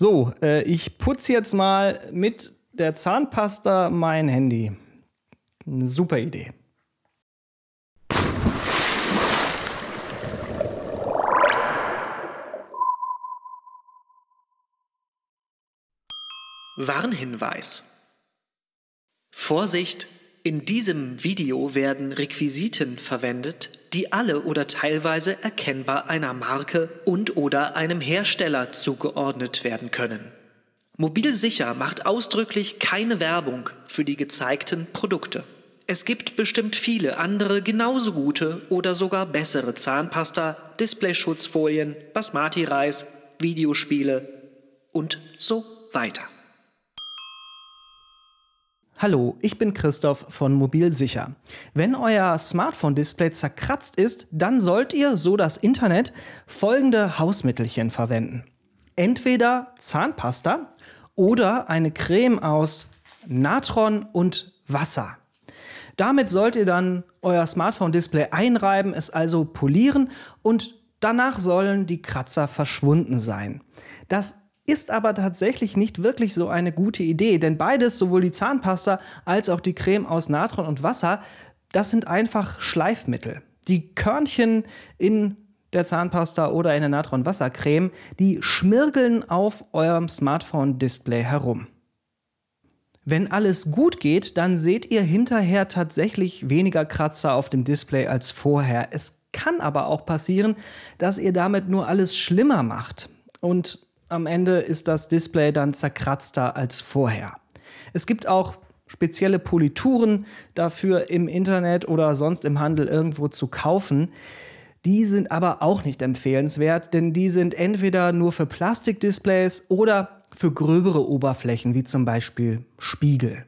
So, äh, ich putze jetzt mal mit der Zahnpasta mein Handy. Eine super Idee. Warnhinweis. Vorsicht! In diesem Video werden Requisiten verwendet, die alle oder teilweise erkennbar einer Marke und/oder einem Hersteller zugeordnet werden können. Mobilsicher macht ausdrücklich keine Werbung für die gezeigten Produkte. Es gibt bestimmt viele andere genauso gute oder sogar bessere Zahnpasta, Displayschutzfolien, Basmati-Reis, Videospiele und so weiter. Hallo, ich bin Christoph von Mobilsicher. Wenn euer Smartphone-Display zerkratzt ist, dann sollt ihr, so das Internet, folgende Hausmittelchen verwenden. Entweder Zahnpasta oder eine Creme aus Natron und Wasser. Damit sollt ihr dann euer Smartphone-Display einreiben, es also polieren und danach sollen die Kratzer verschwunden sein. Das ist aber tatsächlich nicht wirklich so eine gute Idee, denn beides, sowohl die Zahnpasta als auch die Creme aus Natron und Wasser, das sind einfach Schleifmittel. Die Körnchen in der Zahnpasta oder in der Natron-Wassercreme, die schmirgeln auf eurem Smartphone-Display herum. Wenn alles gut geht, dann seht ihr hinterher tatsächlich weniger Kratzer auf dem Display als vorher. Es kann aber auch passieren, dass ihr damit nur alles schlimmer macht. Und am Ende ist das Display dann zerkratzter als vorher. Es gibt auch spezielle Polituren dafür im Internet oder sonst im Handel irgendwo zu kaufen. Die sind aber auch nicht empfehlenswert, denn die sind entweder nur für Plastikdisplays oder für gröbere Oberflächen, wie zum Beispiel Spiegel.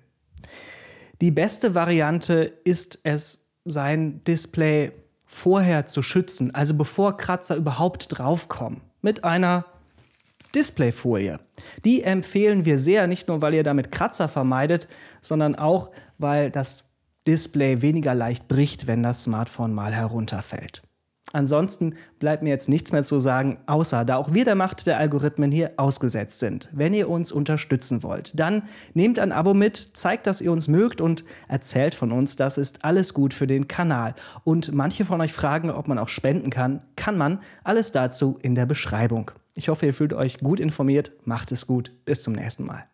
Die beste Variante ist es, sein Display vorher zu schützen, also bevor Kratzer überhaupt draufkommen, mit einer Displayfolie. Die empfehlen wir sehr, nicht nur weil ihr damit Kratzer vermeidet, sondern auch weil das Display weniger leicht bricht, wenn das Smartphone mal herunterfällt. Ansonsten bleibt mir jetzt nichts mehr zu sagen, außer da auch wir der Macht der Algorithmen hier ausgesetzt sind. Wenn ihr uns unterstützen wollt, dann nehmt ein Abo mit, zeigt, dass ihr uns mögt und erzählt von uns. Das ist alles gut für den Kanal. Und manche von euch fragen, ob man auch spenden kann. Kann man. Alles dazu in der Beschreibung. Ich hoffe, ihr fühlt euch gut informiert. Macht es gut. Bis zum nächsten Mal.